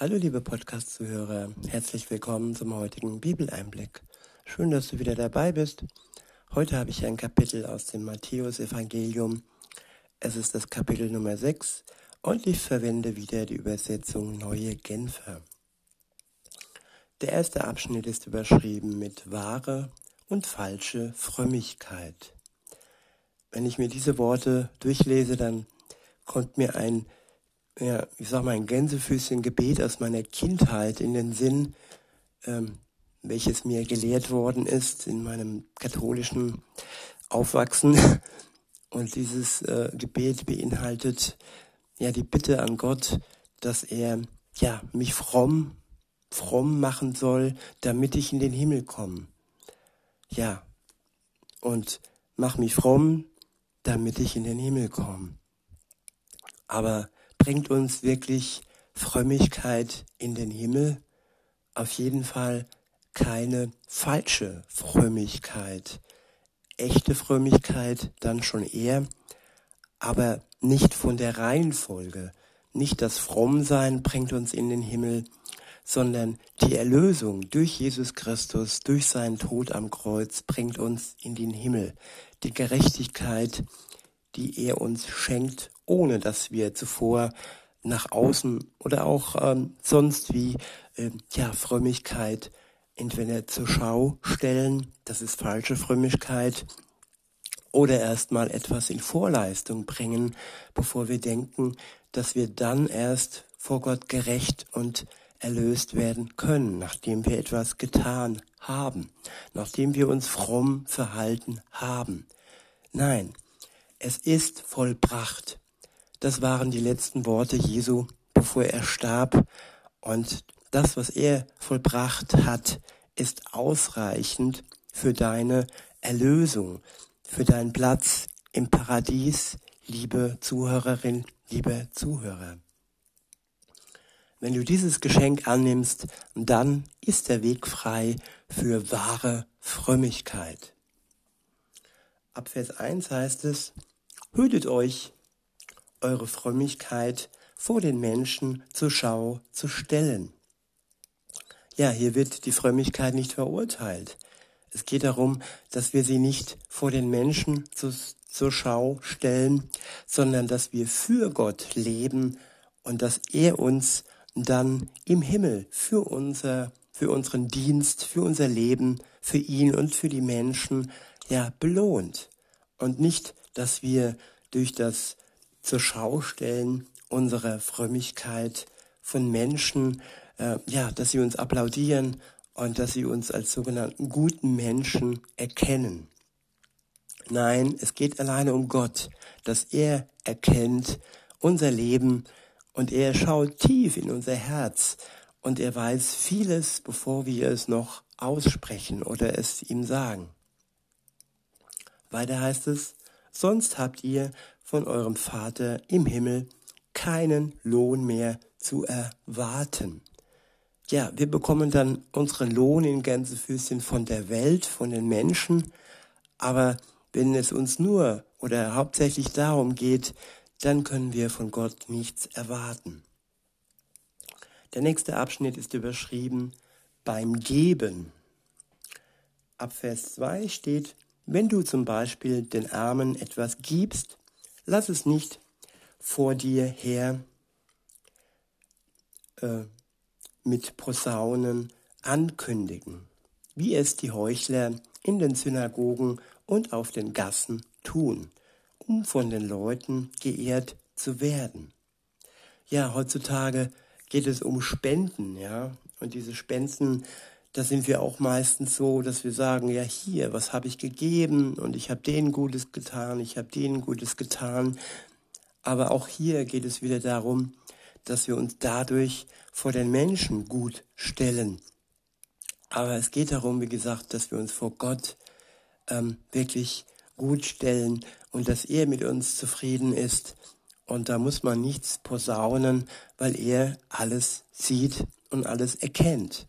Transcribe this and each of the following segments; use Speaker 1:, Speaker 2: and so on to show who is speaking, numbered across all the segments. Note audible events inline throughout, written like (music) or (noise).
Speaker 1: Hallo liebe Podcast-Zuhörer, herzlich willkommen zum heutigen Bibeleinblick. Schön, dass du wieder dabei bist. Heute habe ich ein Kapitel aus dem Matthäus-Evangelium. Es ist das Kapitel Nummer 6 und ich verwende wieder die Übersetzung Neue Genfer. Der erste Abschnitt ist überschrieben mit wahre und falsche Frömmigkeit. Wenn ich mir diese Worte durchlese, dann kommt mir ein ja, ich sag mal, ein Gänsefüßchen-Gebet aus meiner Kindheit in den Sinn, ähm, welches mir gelehrt worden ist in meinem katholischen Aufwachsen. (laughs) Und dieses äh, Gebet beinhaltet ja die Bitte an Gott, dass er ja mich fromm, fromm machen soll, damit ich in den Himmel komme. Ja, und mach mich fromm, damit ich in den Himmel komme. Aber bringt uns wirklich Frömmigkeit in den Himmel? Auf jeden Fall keine falsche Frömmigkeit. Echte Frömmigkeit dann schon eher, aber nicht von der Reihenfolge. Nicht das Frommsein bringt uns in den Himmel, sondern die Erlösung durch Jesus Christus, durch seinen Tod am Kreuz bringt uns in den Himmel. Die Gerechtigkeit, die er uns schenkt ohne dass wir zuvor nach außen oder auch ähm, sonst wie äh, ja Frömmigkeit entweder zur Schau stellen, das ist falsche Frömmigkeit, oder erstmal etwas in Vorleistung bringen, bevor wir denken, dass wir dann erst vor Gott gerecht und erlöst werden können, nachdem wir etwas getan haben, nachdem wir uns fromm verhalten haben. Nein, es ist vollbracht. Das waren die letzten Worte Jesu, bevor er starb. Und das, was er vollbracht hat, ist ausreichend für deine Erlösung, für deinen Platz im Paradies, liebe Zuhörerin, liebe Zuhörer. Wenn du dieses Geschenk annimmst, dann ist der Weg frei für wahre Frömmigkeit. Ab Vers 1 heißt es, hütet euch eure Frömmigkeit vor den Menschen zur Schau zu stellen. Ja, hier wird die Frömmigkeit nicht verurteilt. Es geht darum, dass wir sie nicht vor den Menschen zu, zur Schau stellen, sondern dass wir für Gott leben und dass er uns dann im Himmel für unser, für unseren Dienst, für unser Leben, für ihn und für die Menschen, ja, belohnt. Und nicht, dass wir durch das zur Schau stellen, unsere Frömmigkeit von Menschen, äh, ja, dass sie uns applaudieren und dass sie uns als sogenannten guten Menschen erkennen. Nein, es geht alleine um Gott, dass er erkennt unser Leben und er schaut tief in unser Herz und er weiß vieles, bevor wir es noch aussprechen oder es ihm sagen. Weiter heißt es, sonst habt ihr von eurem Vater im Himmel keinen Lohn mehr zu erwarten. Ja, wir bekommen dann unseren Lohn in Gänsefüßchen von der Welt, von den Menschen, aber wenn es uns nur oder hauptsächlich darum geht, dann können wir von Gott nichts erwarten. Der nächste Abschnitt ist überschrieben beim Geben. Ab Vers 2 steht, wenn du zum Beispiel den Armen etwas gibst, lass es nicht vor dir her äh, mit Posaunen ankündigen, wie es die Heuchler in den Synagogen und auf den Gassen tun, um von den Leuten geehrt zu werden. Ja, heutzutage geht es um Spenden, ja, und diese Spenden da sind wir auch meistens so, dass wir sagen, ja hier, was habe ich gegeben und ich habe denen Gutes getan, ich habe denen Gutes getan. Aber auch hier geht es wieder darum, dass wir uns dadurch vor den Menschen gut stellen. Aber es geht darum, wie gesagt, dass wir uns vor Gott ähm, wirklich gut stellen und dass er mit uns zufrieden ist. Und da muss man nichts posaunen, weil er alles sieht und alles erkennt.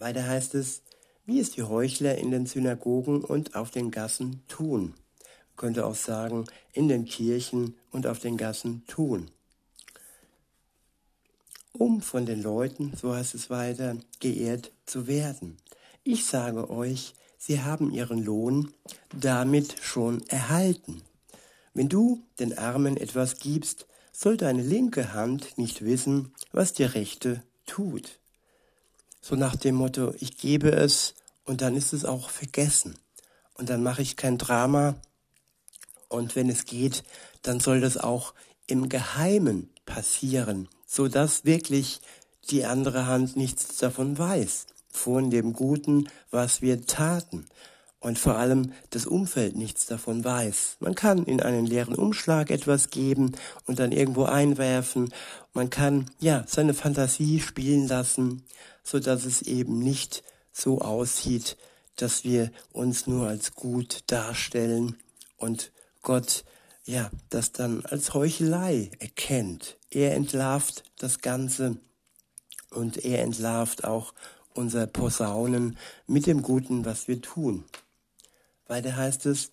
Speaker 1: Weiter heißt es, wie es die Heuchler in den Synagogen und auf den Gassen tun. Man könnte auch sagen, in den Kirchen und auf den Gassen tun. um von den Leuten, so heißt es weiter, geehrt zu werden. Ich sage euch, sie haben ihren Lohn damit schon erhalten. Wenn du den Armen etwas gibst, soll deine linke Hand nicht wissen, was die rechte tut. So nach dem Motto, ich gebe es und dann ist es auch vergessen. Und dann mache ich kein Drama. Und wenn es geht, dann soll das auch im Geheimen passieren, so dass wirklich die andere Hand nichts davon weiß, von dem Guten, was wir taten und vor allem das Umfeld nichts davon weiß. Man kann in einen leeren Umschlag etwas geben und dann irgendwo einwerfen. Man kann ja seine Fantasie spielen lassen, so dass es eben nicht so aussieht, dass wir uns nur als gut darstellen und Gott ja das dann als Heuchelei erkennt. Er entlarvt das Ganze und er entlarvt auch unser Posaunen mit dem Guten, was wir tun. Weiter heißt es,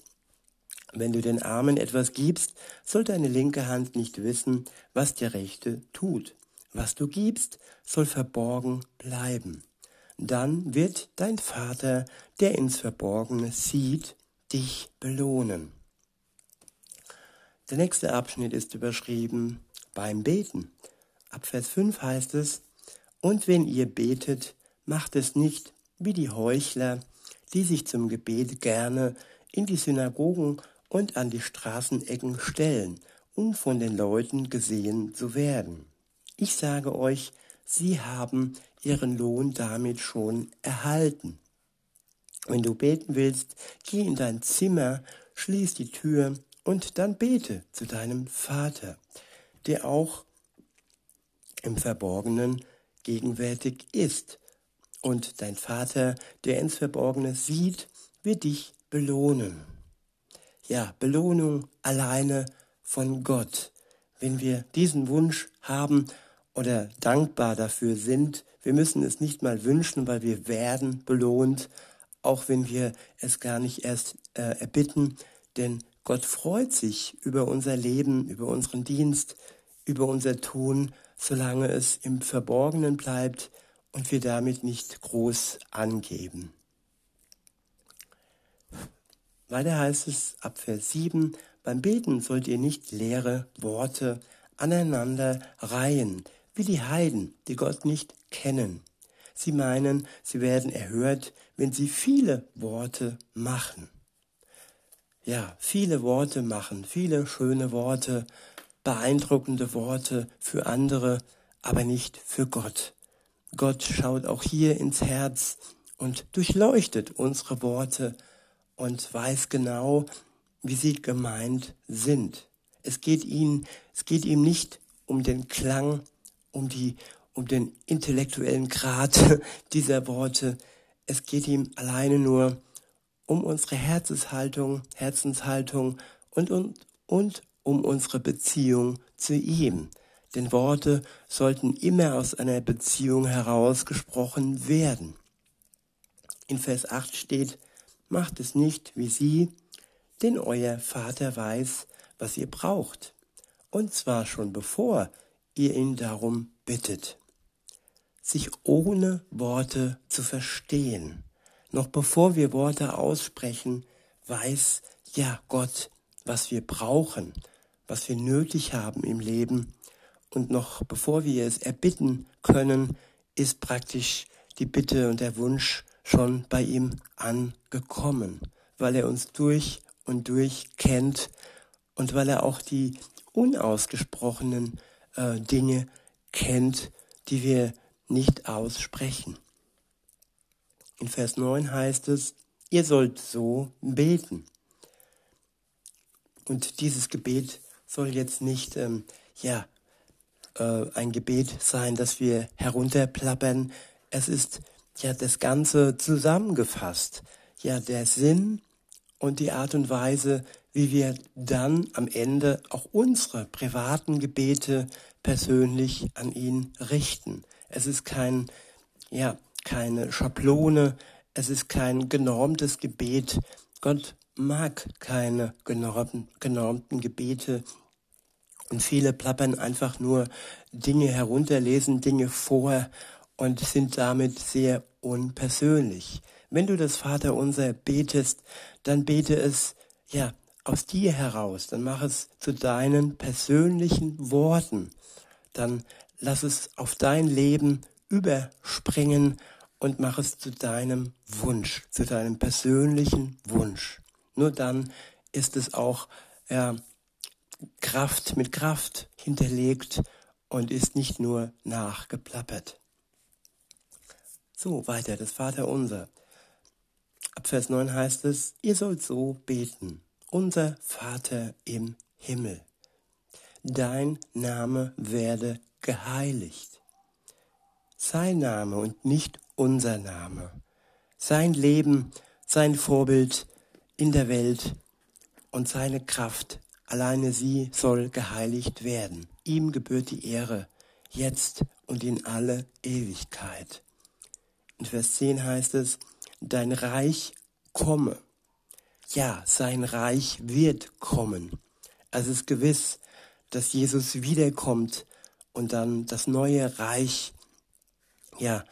Speaker 1: wenn du den Armen etwas gibst, soll deine linke Hand nicht wissen, was die rechte tut. Was du gibst, soll verborgen bleiben. Dann wird dein Vater, der ins Verborgene sieht, dich belohnen. Der nächste Abschnitt ist überschrieben beim Beten. Ab Vers 5 heißt es, und wenn ihr betet, macht es nicht wie die Heuchler, die sich zum Gebet gerne in die Synagogen und an die Straßenecken stellen, um von den Leuten gesehen zu werden. Ich sage euch, sie haben ihren Lohn damit schon erhalten. Wenn du beten willst, geh in dein Zimmer, schließ die Tür und dann bete zu deinem Vater, der auch im Verborgenen gegenwärtig ist und dein Vater, der ins Verborgene sieht, wird dich belohnen. Ja, Belohnung alleine von Gott. Wenn wir diesen Wunsch haben oder dankbar dafür sind, wir müssen es nicht mal wünschen, weil wir werden belohnt, auch wenn wir es gar nicht erst äh, erbitten, denn Gott freut sich über unser Leben, über unseren Dienst, über unser Tun, solange es im Verborgenen bleibt, und wir damit nicht groß angeben. Weiter heißt es ab Vers 7, beim Beten sollt ihr nicht leere Worte aneinander reihen, wie die Heiden, die Gott nicht kennen. Sie meinen, sie werden erhört, wenn sie viele Worte machen. Ja, viele Worte machen, viele schöne Worte, beeindruckende Worte für andere, aber nicht für Gott. Gott schaut auch hier ins Herz und durchleuchtet unsere Worte und weiß genau, wie sie gemeint sind. Es geht ihm, es geht ihm nicht um den Klang, um die, um den intellektuellen Grad (laughs) dieser Worte. Es geht ihm alleine nur um unsere Herzenshaltung, Herzenshaltung und, und, und um unsere Beziehung zu ihm denn Worte sollten immer aus einer Beziehung heraus gesprochen werden. In Vers 8 steht, macht es nicht wie sie, denn euer Vater weiß, was ihr braucht, und zwar schon bevor ihr ihn darum bittet. Sich ohne Worte zu verstehen, noch bevor wir Worte aussprechen, weiß ja Gott, was wir brauchen, was wir nötig haben im Leben und noch bevor wir es erbitten können, ist praktisch die Bitte und der Wunsch schon bei ihm angekommen, weil er uns durch und durch kennt und weil er auch die unausgesprochenen äh, Dinge kennt, die wir nicht aussprechen. In Vers 9 heißt es, ihr sollt so beten. Und dieses Gebet soll jetzt nicht, ähm, ja, äh, ein Gebet sein, das wir herunterplappern. Es ist ja das Ganze zusammengefasst. Ja, der Sinn und die Art und Weise, wie wir dann am Ende auch unsere privaten Gebete persönlich an ihn richten. Es ist kein, ja, keine Schablone, es ist kein genormtes Gebet. Gott mag keine genormten, genormten Gebete Und viele plappern einfach nur Dinge herunter, lesen Dinge vor und sind damit sehr unpersönlich. Wenn du das Vaterunser betest, dann bete es, ja, aus dir heraus, dann mach es zu deinen persönlichen Worten. Dann lass es auf dein Leben überspringen und mach es zu deinem Wunsch, zu deinem persönlichen Wunsch. Nur dann ist es auch ja, Kraft mit Kraft hinterlegt und ist nicht nur nachgeplappert. So, weiter, das Vaterunser. Ab Vers 9 heißt es, ihr sollt so beten unser Vater im Himmel, dein Name werde geheiligt. Sein Name und nicht unser Name. Sein Leben, sein Vorbild in der Welt und seine Kraft, alleine sie soll geheiligt werden. Ihm gebührt die Ehre, jetzt und in alle Ewigkeit. In Vers 10 heißt es, dein Reich komme ja, sein Reich wird kommen. Es ist gewiss, dass Jesus wiederkommt und dann das neue Reich, ja,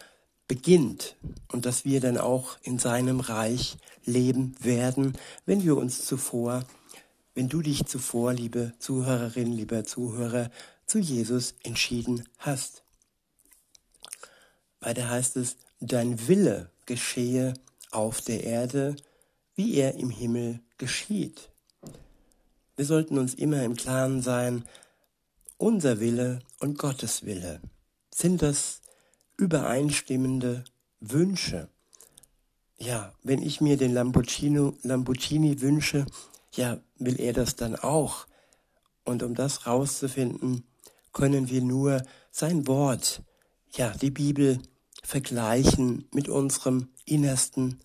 Speaker 1: beginnt und dass wir dann auch in seinem Reich leben werden, wenn wir uns zuvor, wenn du dich zuvor, liebe Zuhörerin, lieber Zuhörer, zu Jesus entschieden hast. Weiter heißt es, dein Wille geschehe auf der Erde wie er im Himmel geschieht. Wir sollten uns immer im Klaren sein, unser Wille und Gottes Wille. Sind das übereinstimmende Wünsche? Ja, wenn ich mir den Lamborghini, Lamborghini wünsche, ja, will er das dann auch. Und um das rauszufinden, können wir nur sein Wort, ja, die Bibel, vergleichen mit unserem innersten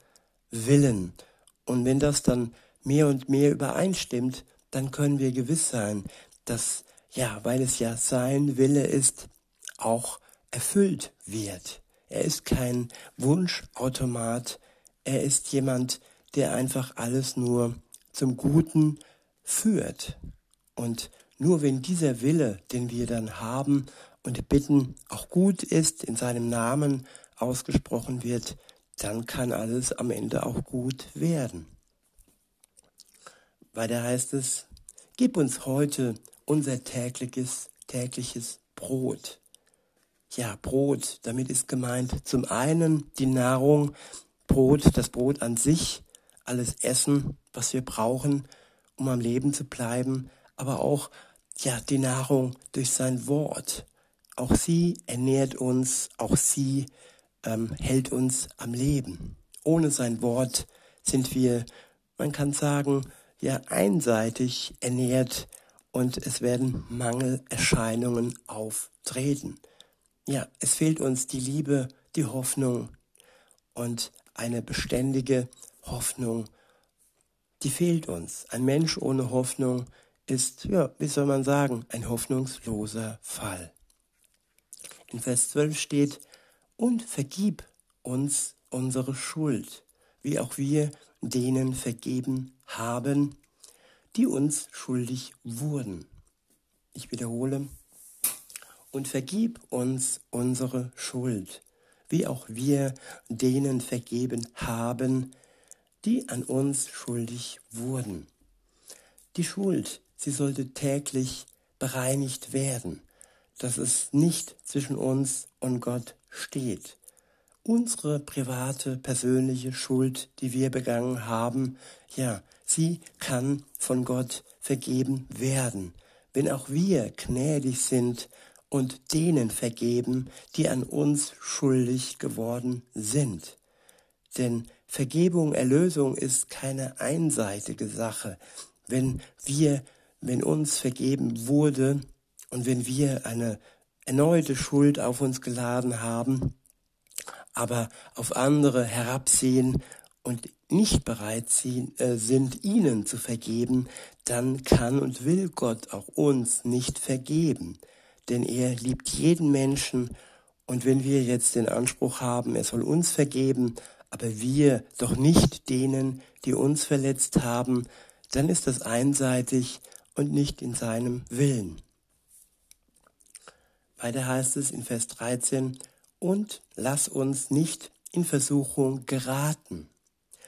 Speaker 1: Willen. Und wenn das dann mehr und mehr übereinstimmt, dann können wir gewiss sein, dass, ja, weil es ja sein Wille ist, auch erfüllt wird. Er ist kein Wunschautomat, er ist jemand, der einfach alles nur zum Guten führt. Und nur wenn dieser Wille, den wir dann haben und bitten, auch gut ist, in seinem Namen ausgesprochen wird, dann kann alles am Ende auch gut werden. Weiter heißt es, gib uns heute unser tägliches, tägliches Brot. Ja, Brot, damit ist gemeint zum einen die Nahrung, Brot, das Brot an sich, alles Essen, was wir brauchen, um am Leben zu bleiben, aber auch ja, die Nahrung durch sein Wort. Auch sie ernährt uns, auch sie ähm, hält uns am Leben. Ohne sein Wort sind wir, man kann sagen, ja einseitig ernährt und es werden Mangelerscheinungen auftreten. Ja, es fehlt uns die Liebe, die Hoffnung und eine beständige Hoffnung, die fehlt uns. Ein Mensch ohne Hoffnung ist, ja, wie soll man sagen, ein hoffnungsloser Fall. In Vers 12 steht, und vergib uns unsere Schuld, wie auch wir denen vergeben haben, die uns schuldig wurden. Ich wiederhole, und vergib uns unsere Schuld, wie auch wir denen vergeben haben, die an uns schuldig wurden. Die Schuld, sie sollte täglich bereinigt werden, dass es nicht zwischen uns und Gott steht. Unsere private, persönliche Schuld, die wir begangen haben, ja, sie kann von Gott vergeben werden, wenn auch wir gnädig sind und denen vergeben, die an uns schuldig geworden sind. Denn Vergebung, Erlösung ist keine einseitige Sache. Wenn wir, wenn uns vergeben wurde und wenn wir eine erneute Schuld auf uns geladen haben, aber auf andere herabsehen und nicht bereit äh, sind, ihnen zu vergeben, dann kann und will Gott auch uns nicht vergeben. Denn er liebt jeden Menschen und wenn wir jetzt den Anspruch haben, er soll uns vergeben, aber wir doch nicht denen, die uns verletzt haben, dann ist das einseitig und nicht in seinem Willen. Weiter heißt es in Vers 13, und lass uns nicht in Versuchung geraten,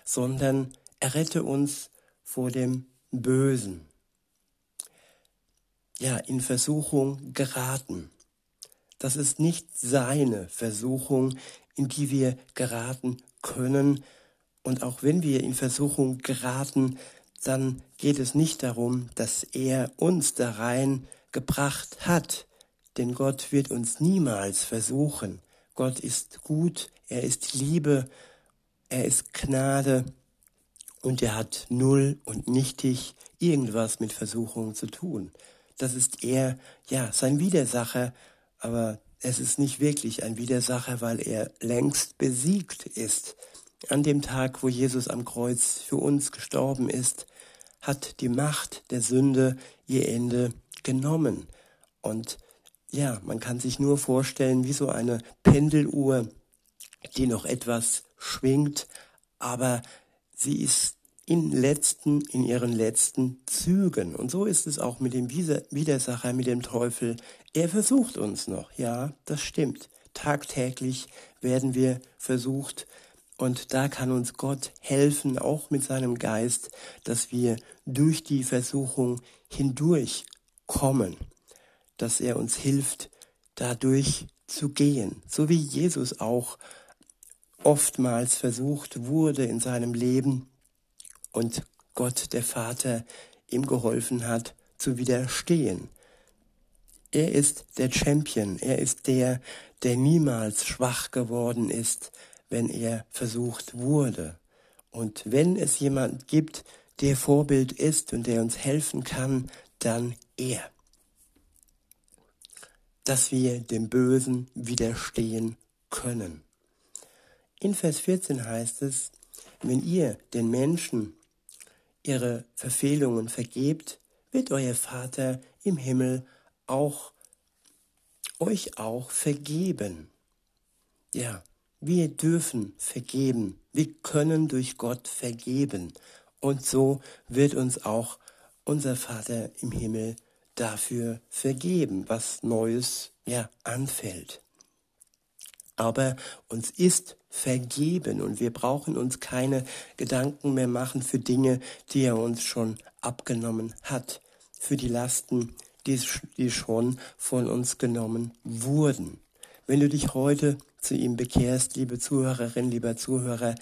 Speaker 1: sondern errette uns vor dem Bösen. Ja, in Versuchung geraten. Das ist nicht seine Versuchung, in die wir geraten können. Und auch wenn wir in Versuchung geraten, dann geht es nicht darum, dass er uns da rein gebracht hat. Denn Gott wird uns niemals versuchen. Gott ist gut, er ist Liebe, er ist Gnade und er hat null und nichtig irgendwas mit Versuchung zu tun. Das ist eher, ja, sein Widersacher, aber es ist nicht wirklich ein Widersacher, weil er längst besiegt ist. An dem Tag, wo Jesus am Kreuz für uns gestorben ist, hat die Macht der Sünde ihr Ende genommen. Und ja, man kann sich nur vorstellen, wie so eine Pendeluhr, die noch etwas schwingt, aber sie ist in letzten, in ihren letzten Zügen. Und so ist es auch mit dem Widersacher, mit dem Teufel. Er versucht uns noch. Ja, das stimmt. Tagtäglich werden wir versucht. Und da kann uns Gott helfen, auch mit seinem Geist, dass wir durch die Versuchung hindurch kommen. Dass er uns hilft, dadurch zu gehen. So wie Jesus auch oftmals versucht wurde in seinem Leben und Gott der Vater ihm geholfen hat zu widerstehen. Er ist der Champion, er ist der, der niemals schwach geworden ist, wenn er versucht wurde. Und wenn es jemand gibt, der Vorbild ist und der uns helfen kann, dann er. Dass wir dem Bösen widerstehen können. In Vers 14 heißt es, wenn ihr den Menschen ihre Verfehlungen vergebt, wird euer Vater im Himmel auch euch auch vergeben. Ja, wir dürfen vergeben. Wir können durch Gott vergeben. Und so wird uns auch unser Vater im Himmel dafür vergeben, was Neues ja anfällt. Aber uns ist vergeben und wir brauchen uns keine Gedanken mehr machen für Dinge, die er uns schon abgenommen hat, für die Lasten, die, die schon von uns genommen wurden. Wenn du dich heute zu ihm bekehrst, liebe Zuhörerin, lieber Zuhörer,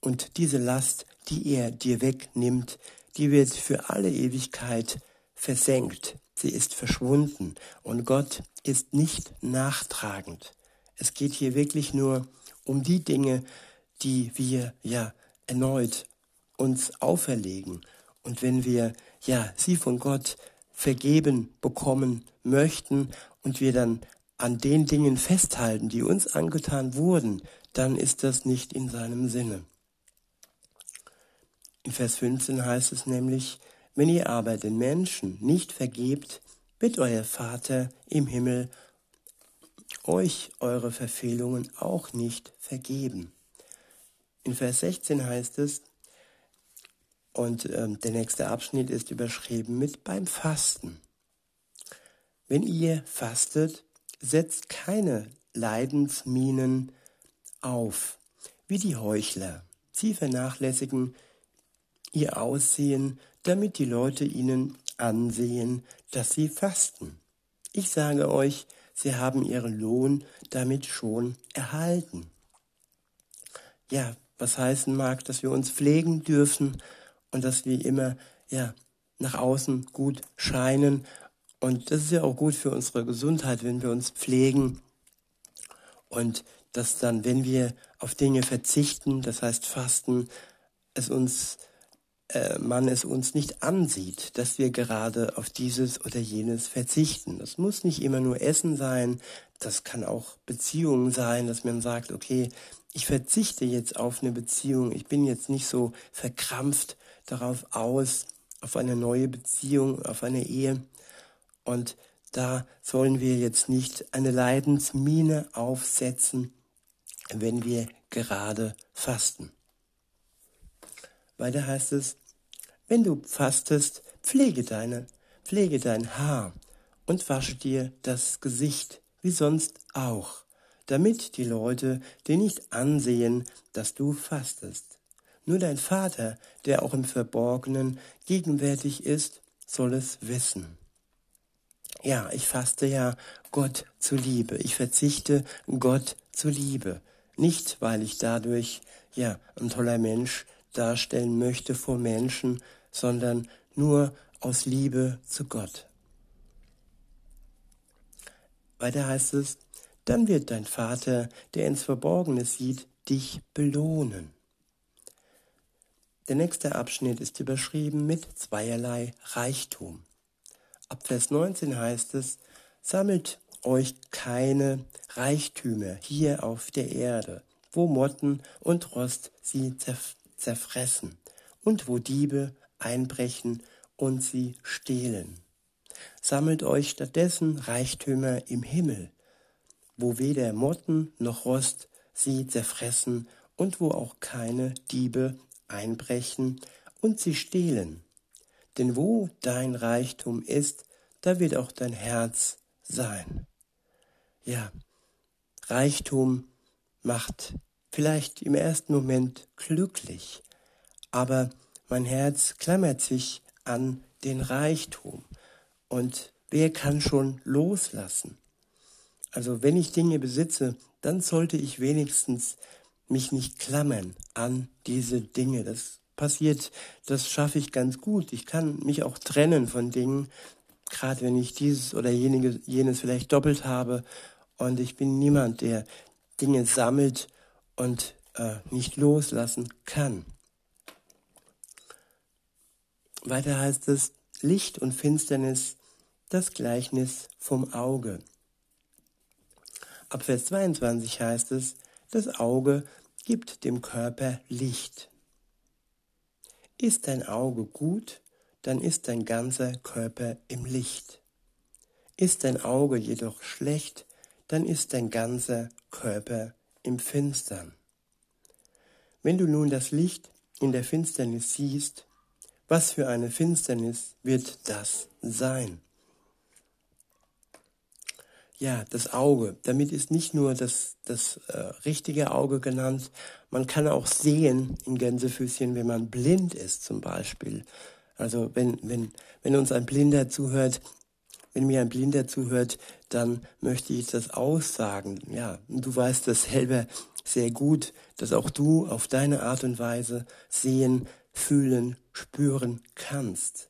Speaker 1: und diese Last, die er dir wegnimmt, die wird für alle Ewigkeit versenkt. Sie ist verschwunden und Gott ist nicht nachtragend. Es geht hier wirklich nur um die Dinge, die wir ja erneut uns auferlegen. Und wenn wir ja sie von Gott vergeben bekommen möchten und wir dann an den Dingen festhalten, die uns angetan wurden, dann ist das nicht in seinem Sinne. In Vers 15 heißt es nämlich, wenn ihr aber den Menschen nicht vergebt, wird euer Vater im Himmel euch eure Verfehlungen auch nicht vergeben. In Vers 16 heißt es, und ähm, der nächste Abschnitt ist überschrieben mit beim Fasten. Wenn ihr fastet, setzt keine Leidensminen auf, wie die Heuchler. Sie vernachlässigen ihr Aussehen, damit die Leute ihnen ansehen, dass sie fasten. Ich sage euch, sie haben ihren Lohn damit schon erhalten. Ja, was heißen mag, dass wir uns pflegen dürfen und dass wir immer, ja, nach außen gut scheinen. Und das ist ja auch gut für unsere Gesundheit, wenn wir uns pflegen. Und dass dann, wenn wir auf Dinge verzichten, das heißt fasten, es uns man es uns nicht ansieht, dass wir gerade auf dieses oder jenes verzichten. Das muss nicht immer nur Essen sein, das kann auch Beziehungen sein, dass man sagt, okay, ich verzichte jetzt auf eine Beziehung, ich bin jetzt nicht so verkrampft darauf aus, auf eine neue Beziehung, auf eine Ehe. Und da sollen wir jetzt nicht eine Leidensmine aufsetzen, wenn wir gerade fasten. Weiter heißt es, wenn du fastest, pflege deine, pflege dein Haar und wasche dir das Gesicht wie sonst auch, damit die Leute dir nicht ansehen, dass du fastest. Nur dein Vater, der auch im Verborgenen gegenwärtig ist, soll es wissen. Ja, ich faste ja Gott zuliebe. Ich verzichte Gott zuliebe. Nicht, weil ich dadurch, ja, ein toller Mensch darstellen möchte vor Menschen, sondern nur aus Liebe zu Gott. Weiter heißt es, dann wird dein Vater, der ins Verborgene sieht, dich belohnen. Der nächste Abschnitt ist überschrieben mit zweierlei Reichtum. Ab Vers 19 heißt es, sammelt euch keine Reichtümer hier auf der Erde, wo Motten und Rost sie zerfressen und wo Diebe einbrechen und sie stehlen. Sammelt euch stattdessen Reichtümer im Himmel, wo weder Motten noch Rost sie zerfressen und wo auch keine Diebe einbrechen und sie stehlen. Denn wo dein Reichtum ist, da wird auch dein Herz sein. Ja, Reichtum macht vielleicht im ersten Moment glücklich, aber mein Herz klammert sich an den Reichtum. Und wer kann schon loslassen? Also wenn ich Dinge besitze, dann sollte ich wenigstens mich nicht klammern an diese Dinge. Das passiert, das schaffe ich ganz gut. Ich kann mich auch trennen von Dingen, gerade wenn ich dieses oder jenes vielleicht doppelt habe. Und ich bin niemand, der Dinge sammelt und äh, nicht loslassen kann. Weiter heißt es, Licht und Finsternis, das Gleichnis vom Auge. Ab Vers 22 heißt es, das Auge gibt dem Körper Licht. Ist dein Auge gut, dann ist dein ganzer Körper im Licht. Ist dein Auge jedoch schlecht, dann ist dein ganzer Körper im Finstern. Wenn du nun das Licht in der Finsternis siehst, was für eine Finsternis wird das sein? Ja, das Auge. Damit ist nicht nur das, das äh, richtige Auge genannt. Man kann auch sehen in Gänsefüßchen, wenn man blind ist zum Beispiel. Also wenn, wenn, wenn uns ein Blinder zuhört, wenn mir ein Blinder zuhört, dann möchte ich das aussagen. Ja, du weißt das selber sehr gut, dass auch du auf deine Art und Weise sehen, fühlen, spüren kannst.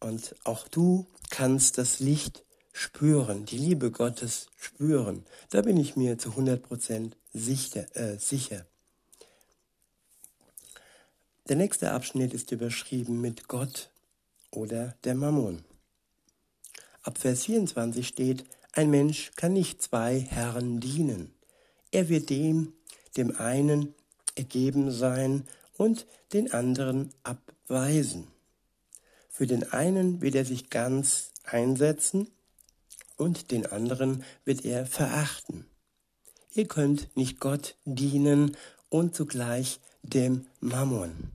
Speaker 1: Und auch du kannst das Licht spüren, die Liebe Gottes spüren. Da bin ich mir zu 100% sicher, äh, sicher. Der nächste Abschnitt ist überschrieben mit Gott oder der Mammon. Ab Vers 24 steht, ein Mensch kann nicht zwei Herren dienen. Er wird dem, dem einen ergeben sein und den anderen abweisen. Für den einen wird er sich ganz einsetzen und den anderen wird er verachten. Ihr könnt nicht Gott dienen und zugleich dem Mammon.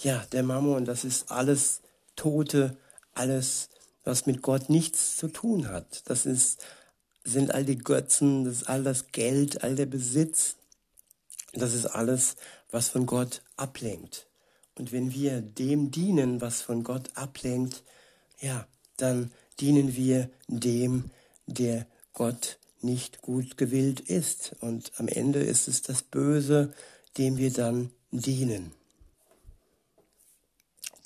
Speaker 1: Ja, der Mammon, das ist alles Tote, alles, was mit Gott nichts zu tun hat. Das ist, sind all die Götzen, das ist all das Geld, all der Besitz. Das ist alles, was von Gott ablenkt. Und wenn wir dem dienen, was von Gott ablenkt, ja, dann dienen wir dem, der Gott nicht gut gewillt ist. Und am Ende ist es das Böse, dem wir dann dienen.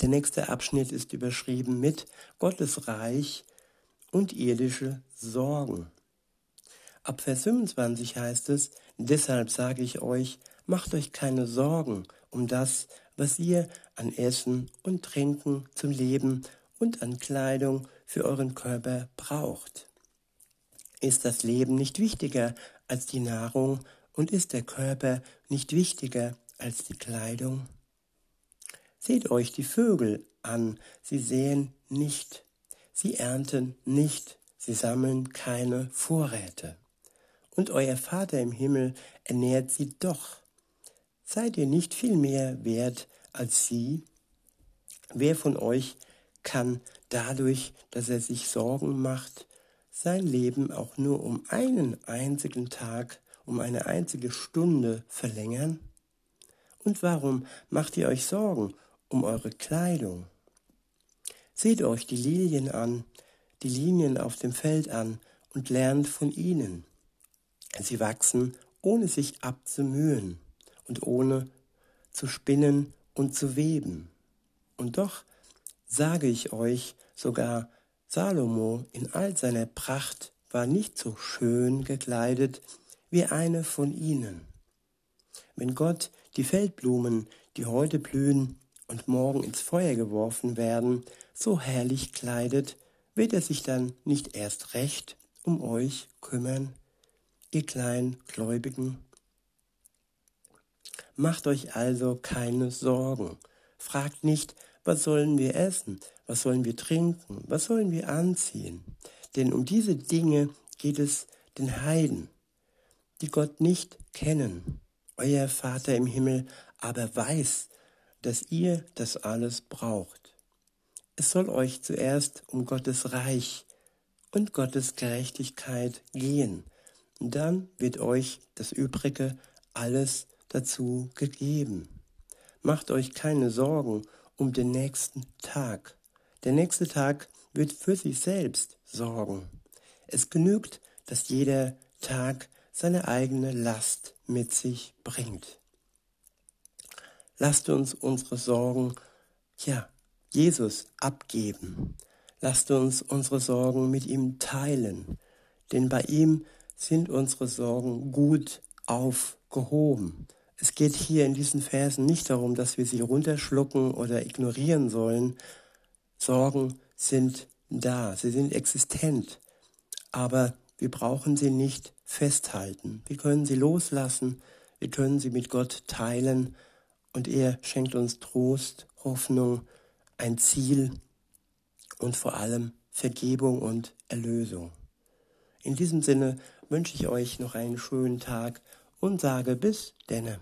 Speaker 1: Der nächste Abschnitt ist überschrieben mit Gottes Reich und irdische Sorgen. Ab Vers 25 heißt es, deshalb sage ich euch, macht euch keine Sorgen um das, was ihr an Essen und Trinken zum Leben und an Kleidung für euren Körper braucht. Ist das Leben nicht wichtiger als die Nahrung und ist der Körper nicht wichtiger als die Kleidung? Seht euch die Vögel an, sie säen nicht, sie ernten nicht, sie sammeln keine Vorräte. Und euer Vater im Himmel ernährt sie doch. Seid ihr nicht viel mehr wert als sie? Wer von euch kann dadurch, dass er sich Sorgen macht, sein Leben auch nur um einen einzigen Tag, um eine einzige Stunde verlängern? Und warum macht ihr euch Sorgen um eure Kleidung? Seht euch die Lilien an, die Linien auf dem Feld an und lernt von ihnen. Sie wachsen, ohne sich abzumühen und ohne zu spinnen und zu weben. Und doch sage ich euch, sogar Salomo in all seiner Pracht war nicht so schön gekleidet wie eine von ihnen. Wenn Gott die Feldblumen, die heute blühen und morgen ins Feuer geworfen werden, so herrlich kleidet, wird er sich dann nicht erst recht um euch kümmern, ihr kleinen Gläubigen? Macht euch also keine Sorgen. Fragt nicht, was sollen wir essen, was sollen wir trinken, was sollen wir anziehen. Denn um diese Dinge geht es den Heiden, die Gott nicht kennen. Euer Vater im Himmel aber weiß, dass ihr das alles braucht. Es soll euch zuerst um Gottes Reich und Gottes Gerechtigkeit gehen. Und dann wird euch das Übrige alles dazu gegeben. Macht euch keine Sorgen um den nächsten Tag. Der nächste Tag wird für sich selbst sorgen. Es genügt, dass jeder Tag seine eigene Last mit sich bringt. Lasst uns unsere Sorgen, ja, Jesus abgeben. Lasst uns unsere Sorgen mit ihm teilen, denn bei ihm sind unsere Sorgen gut aufgehoben. Es geht hier in diesen Versen nicht darum, dass wir sie runterschlucken oder ignorieren sollen. Sorgen sind da, sie sind existent, aber wir brauchen sie nicht festhalten. Wir können sie loslassen, wir können sie mit Gott teilen und er schenkt uns Trost, Hoffnung, ein Ziel und vor allem Vergebung und Erlösung. In diesem Sinne wünsche ich euch noch einen schönen Tag und sage bis denne.